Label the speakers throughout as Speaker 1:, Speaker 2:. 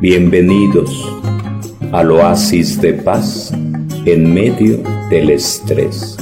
Speaker 1: Bienvenidos al oasis de paz en medio del estrés.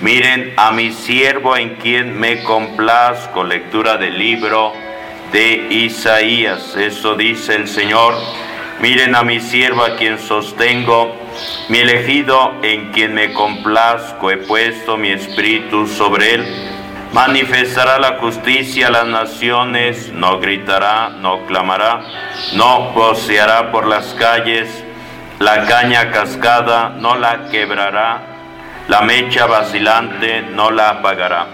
Speaker 2: Miren a mi siervo en quien me complazco, lectura del libro de Isaías. Eso dice el Señor. Miren a mi siervo a quien sostengo, mi elegido en quien me complazco, he puesto mi espíritu sobre él manifestará la justicia a las naciones, no gritará, no clamará, no voceará por las calles, la caña cascada no la quebrará, la mecha vacilante no la apagará.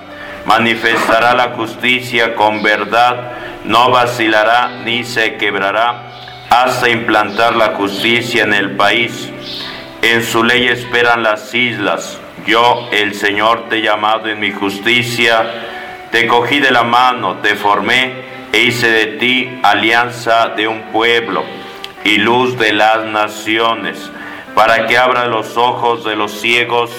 Speaker 2: Manifestará la justicia con verdad, no vacilará ni se quebrará, hasta implantar la justicia en el país. En su ley esperan las islas yo, el Señor, te he llamado en mi justicia, te cogí de la mano, te formé e hice de ti alianza de un pueblo y luz de las naciones, para que abra los ojos de los ciegos,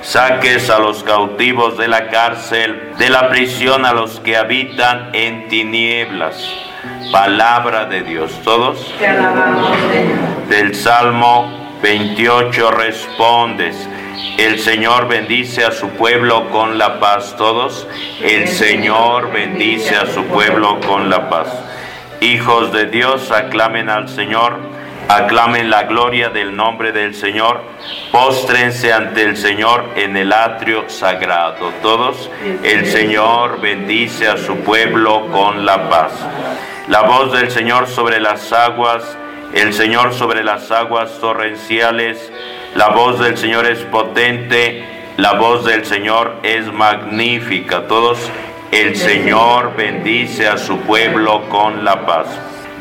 Speaker 2: saques a los cautivos de la cárcel, de la prisión a los que habitan en tinieblas. Palabra de Dios. ¿Todos?
Speaker 3: Te alabamos, Señor.
Speaker 2: Del Salmo 28 respondes. El Señor bendice a su pueblo con la paz. Todos, el Señor bendice a su pueblo con la paz. Hijos de Dios, aclamen al Señor, aclamen la gloria del nombre del Señor, póstrense ante el Señor en el atrio sagrado. Todos, el Señor bendice a su pueblo con la paz. La voz del Señor sobre las aguas, el Señor sobre las aguas torrenciales, la voz del Señor es potente, la voz del Señor es magnífica. Todos, el Señor bendice a su pueblo con la paz.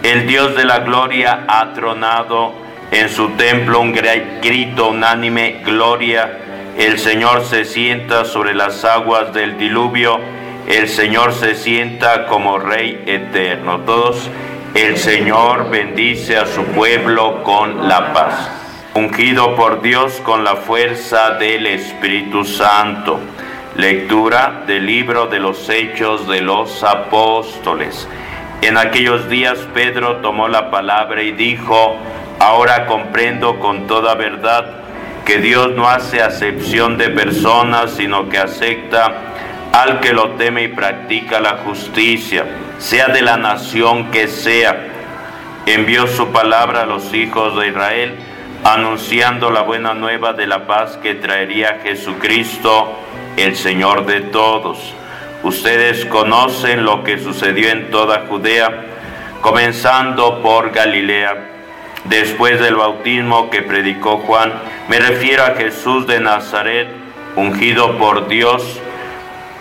Speaker 2: El Dios de la gloria ha tronado en su templo un grito unánime, gloria. El Señor se sienta sobre las aguas del diluvio. El Señor se sienta como Rey eterno. Todos, el Señor bendice a su pueblo con la paz ungido por Dios con la fuerza del Espíritu Santo. Lectura del libro de los Hechos de los Apóstoles. En aquellos días Pedro tomó la palabra y dijo, ahora comprendo con toda verdad que Dios no hace acepción de personas, sino que acepta al que lo teme y practica la justicia, sea de la nación que sea. Envió su palabra a los hijos de Israel anunciando la buena nueva de la paz que traería Jesucristo, el Señor de todos. Ustedes conocen lo que sucedió en toda Judea, comenzando por Galilea. Después del bautismo que predicó Juan, me refiero a Jesús de Nazaret, ungido por Dios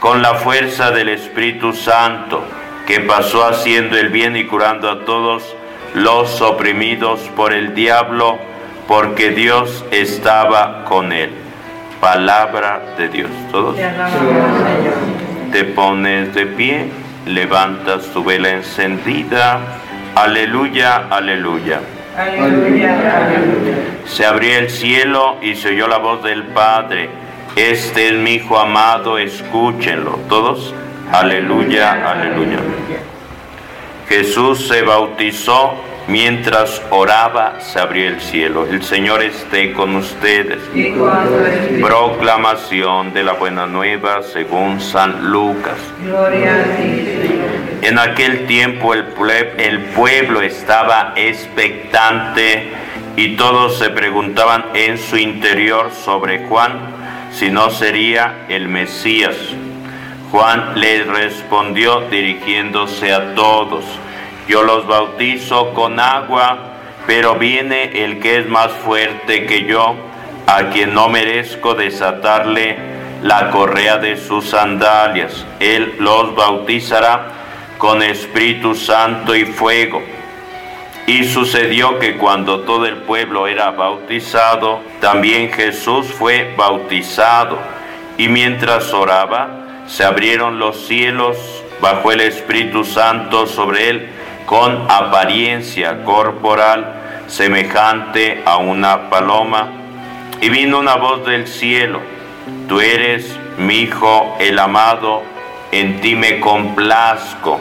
Speaker 2: con la fuerza del Espíritu Santo, que pasó haciendo el bien y curando a todos los oprimidos por el diablo, porque Dios estaba con él. Palabra de Dios. Todos. Te pones de pie, levantas tu vela encendida. Aleluya, aleluya.
Speaker 3: Aleluya, aleluya.
Speaker 2: Se abrió el cielo y se oyó la voz del Padre. Este es mi Hijo amado, escúchenlo. Todos. Aleluya, aleluya. Jesús se bautizó Mientras oraba, se abrió el cielo. El Señor esté con ustedes. Proclamación de la buena nueva según San Lucas.
Speaker 3: Gloria a ti, Señor.
Speaker 2: En aquel tiempo el, pue- el pueblo estaba expectante y todos se preguntaban en su interior sobre Juan si no sería el Mesías. Juan les respondió dirigiéndose a todos, yo los bautizo con agua, pero viene el que es más fuerte que yo, a quien no merezco desatarle la correa de sus sandalias. Él los bautizará con Espíritu Santo y fuego. Y sucedió que cuando todo el pueblo era bautizado, también Jesús fue bautizado. Y mientras oraba, se abrieron los cielos, bajó el Espíritu Santo sobre él con apariencia corporal semejante a una paloma. Y vino una voz del cielo, tú eres mi Hijo el amado, en ti me complazco.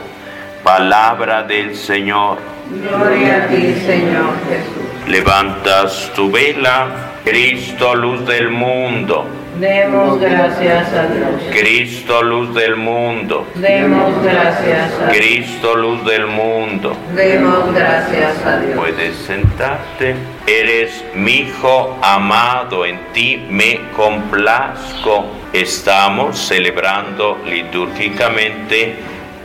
Speaker 2: Palabra del Señor.
Speaker 3: Gloria a ti, Señor Jesús.
Speaker 2: Levantas tu vela, Cristo, luz del mundo.
Speaker 3: Demos gracias a Dios.
Speaker 2: Cristo, luz del mundo.
Speaker 3: Demos gracias a Dios.
Speaker 2: Cristo, luz del mundo.
Speaker 3: Demos gracias a Dios.
Speaker 2: Puedes sentarte. Eres mi hijo amado, en ti me complazco. Estamos celebrando litúrgicamente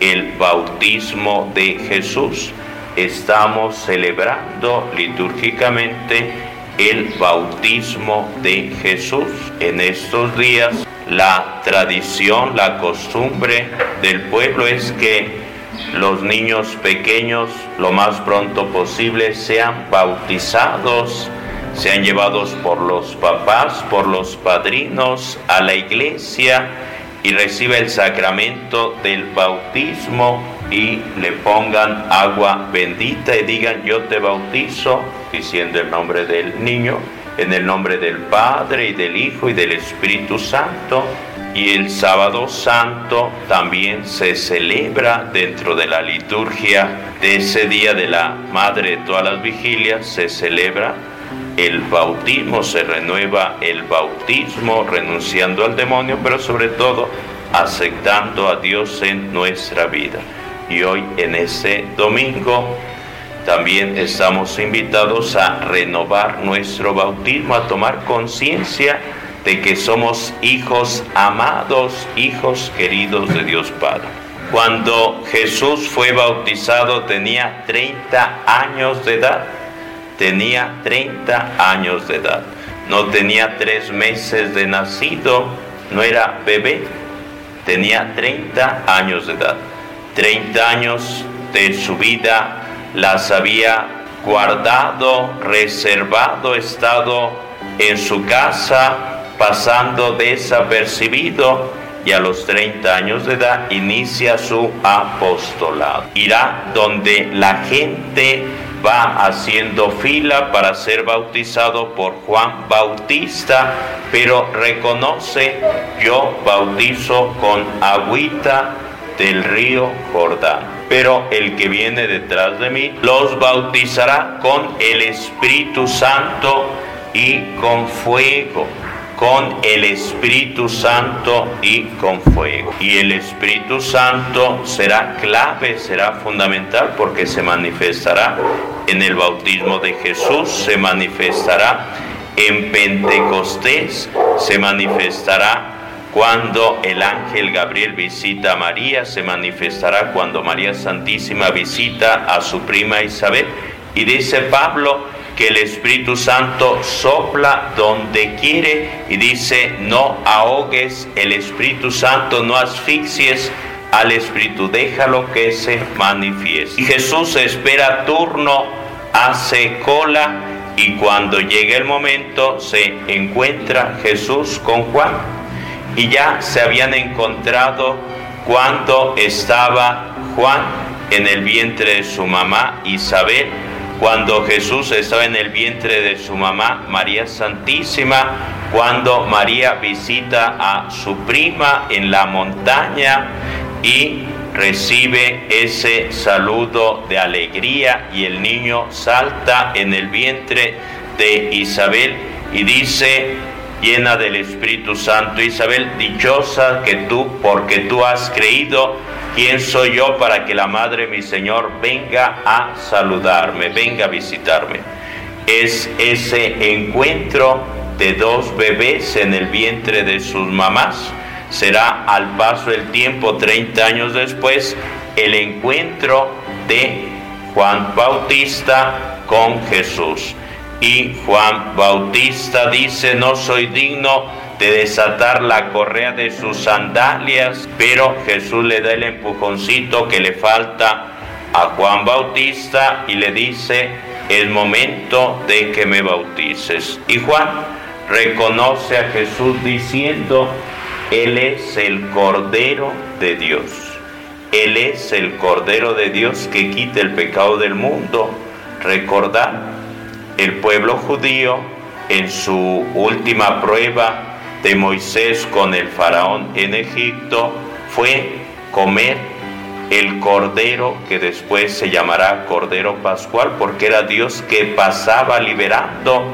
Speaker 2: el bautismo de Jesús. Estamos celebrando litúrgicamente el bautismo de Jesús. En estos días la tradición, la costumbre del pueblo es que los niños pequeños lo más pronto posible sean bautizados, sean llevados por los papás, por los padrinos a la iglesia y reciba el sacramento del bautismo y le pongan agua bendita y digan yo te bautizo diciendo el nombre del niño en el nombre del Padre y del Hijo y del Espíritu Santo. Y el sábado santo también se celebra dentro de la liturgia de ese día de la Madre de todas las vigilias, se celebra el bautismo, se renueva el bautismo renunciando al demonio, pero sobre todo aceptando a Dios en nuestra vida. Y hoy en ese domingo también estamos invitados a renovar nuestro bautismo, a tomar conciencia de que somos hijos amados, hijos queridos de Dios Padre. Cuando Jesús fue bautizado tenía 30 años de edad. Tenía 30 años de edad. No tenía tres meses de nacido, no era bebé. Tenía 30 años de edad. 30 años de su vida las había guardado, reservado, estado en su casa, pasando desapercibido y a los 30 años de edad inicia su apostolado. Irá donde la gente va haciendo fila para ser bautizado por Juan Bautista, pero reconoce, yo bautizo con agüita del río Jordán. Pero el que viene detrás de mí los bautizará con el Espíritu Santo y con fuego con el Espíritu Santo y con fuego. Y el Espíritu Santo será clave, será fundamental porque se manifestará en el bautismo de Jesús, se manifestará en Pentecostés, se manifestará cuando el ángel Gabriel visita a María, se manifestará cuando María Santísima visita a su prima Isabel. Y dice Pablo, que el Espíritu Santo sopla donde quiere y dice, no ahogues el Espíritu Santo, no asfixies al Espíritu, déjalo que se manifieste. Y Jesús espera turno, hace cola y cuando llega el momento se encuentra Jesús con Juan. Y ya se habían encontrado cuando estaba Juan en el vientre de su mamá Isabel cuando Jesús estaba en el vientre de su mamá María Santísima, cuando María visita a su prima en la montaña y recibe ese saludo de alegría y el niño salta en el vientre de Isabel y dice, llena del Espíritu Santo, Isabel, dichosa que tú, porque tú has creído, ¿quién soy yo para que la Madre mi Señor venga a saludarme, venga a visitarme? Es ese encuentro de dos bebés en el vientre de sus mamás. Será al paso del tiempo, 30 años después, el encuentro de Juan Bautista con Jesús. Y Juan Bautista dice, no soy digno de desatar la correa de sus sandalias, pero Jesús le da el empujoncito que le falta a Juan Bautista y le dice, es momento de que me bautices. Y Juan reconoce a Jesús diciendo, Él es el Cordero de Dios. Él es el Cordero de Dios que quita el pecado del mundo. Recordad el pueblo judío en su última prueba de Moisés con el faraón en Egipto fue comer el Cordero que después se llamará Cordero Pascual, porque era Dios que pasaba liberando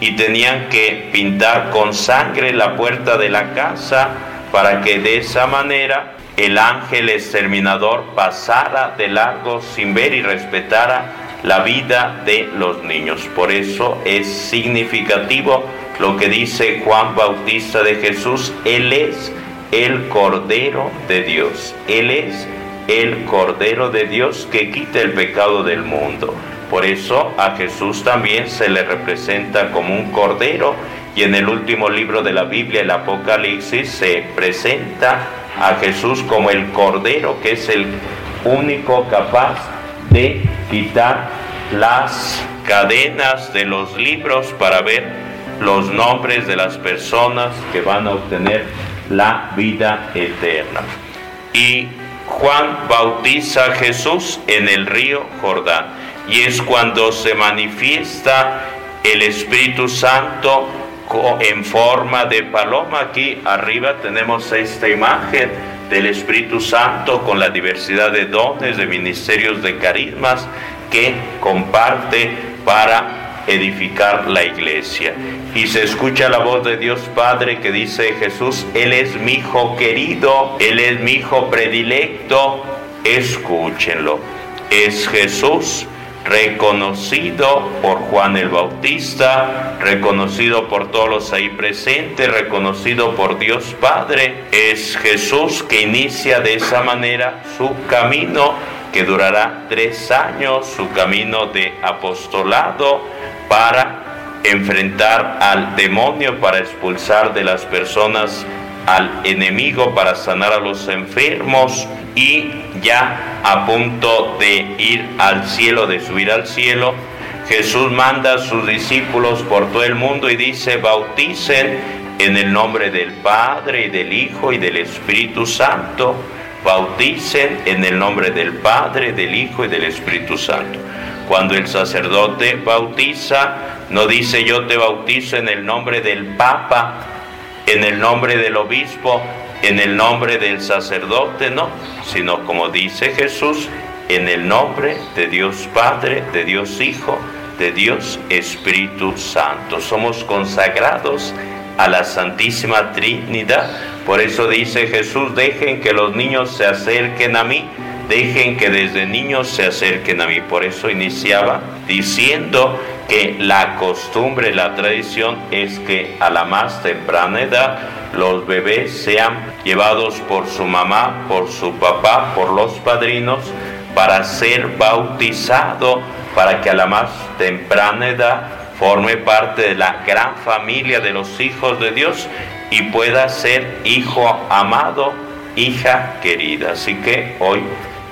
Speaker 2: y tenían que pintar con sangre la puerta de la casa para que de esa manera el ángel exterminador pasara de largo sin ver y respetara la vida de los niños. Por eso es significativo lo que dice Juan Bautista de Jesús, Él es el Cordero de Dios, Él es el Cordero de Dios que quita el pecado del mundo. Por eso a Jesús también se le representa como un Cordero y en el último libro de la Biblia, el Apocalipsis, se presenta a Jesús como el Cordero que es el único capaz de quitar las cadenas de los libros para ver los nombres de las personas que van a obtener la vida eterna. Y Juan bautiza a Jesús en el río Jordán. Y es cuando se manifiesta el Espíritu Santo en forma de paloma. Aquí arriba tenemos esta imagen del Espíritu Santo con la diversidad de dones, de ministerios, de carismas que comparte para edificar la iglesia. Y se escucha la voz de Dios Padre que dice Jesús, Él es mi hijo querido, Él es mi hijo predilecto, escúchenlo. Es Jesús reconocido por Juan el Bautista, reconocido por todos los ahí presentes, reconocido por Dios Padre. Es Jesús que inicia de esa manera su camino que durará tres años, su camino de apostolado para enfrentar al demonio, para expulsar de las personas al enemigo, para sanar a los enfermos, y ya a punto de ir al cielo, de subir al cielo, Jesús manda a sus discípulos por todo el mundo y dice, bauticen en el nombre del Padre y del Hijo y del Espíritu Santo, bauticen en el nombre del Padre, del Hijo y del Espíritu Santo. Cuando el sacerdote bautiza, no dice yo te bautizo en el nombre del Papa, en el nombre del obispo, en el nombre del sacerdote, no, sino como dice Jesús, en el nombre de Dios Padre, de Dios Hijo, de Dios Espíritu Santo. Somos consagrados a la Santísima Trinidad. Por eso dice Jesús, dejen que los niños se acerquen a mí, dejen que desde niños se acerquen a mí. Por eso iniciaba diciendo que la costumbre, la tradición es que a la más temprana edad los bebés sean llevados por su mamá, por su papá, por los padrinos, para ser bautizado, para que a la más temprana edad forme parte de la gran familia de los hijos de Dios y pueda ser hijo amado, hija querida. Así que hoy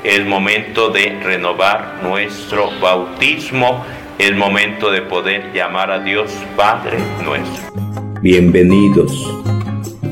Speaker 2: es momento de renovar nuestro bautismo, es momento de poder llamar a Dios Padre nuestro.
Speaker 1: Bienvenidos